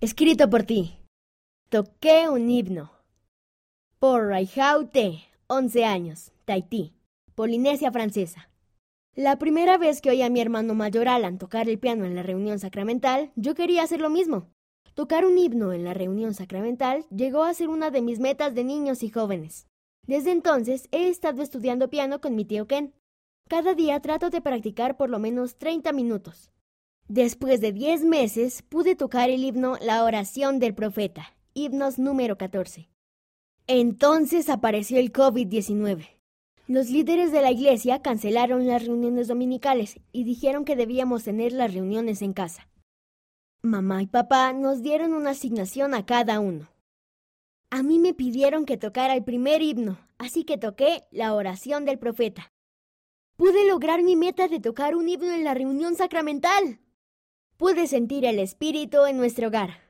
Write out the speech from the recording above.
Escrito por ti. Toqué un himno. Por Raihaute, 11 años, Tahití, Polinesia Francesa. La primera vez que oí a mi hermano mayor Alan tocar el piano en la reunión sacramental, yo quería hacer lo mismo. Tocar un himno en la reunión sacramental llegó a ser una de mis metas de niños y jóvenes. Desde entonces he estado estudiando piano con mi tío Ken. Cada día trato de practicar por lo menos 30 minutos. Después de 10 meses pude tocar el himno La oración del profeta, himnos número 14. Entonces apareció el COVID-19. Los líderes de la iglesia cancelaron las reuniones dominicales y dijeron que debíamos tener las reuniones en casa. Mamá y papá nos dieron una asignación a cada uno. A mí me pidieron que tocara el primer himno, así que toqué la oración del profeta. Pude lograr mi meta de tocar un himno en la reunión sacramental. Pude sentir el espíritu en nuestro hogar.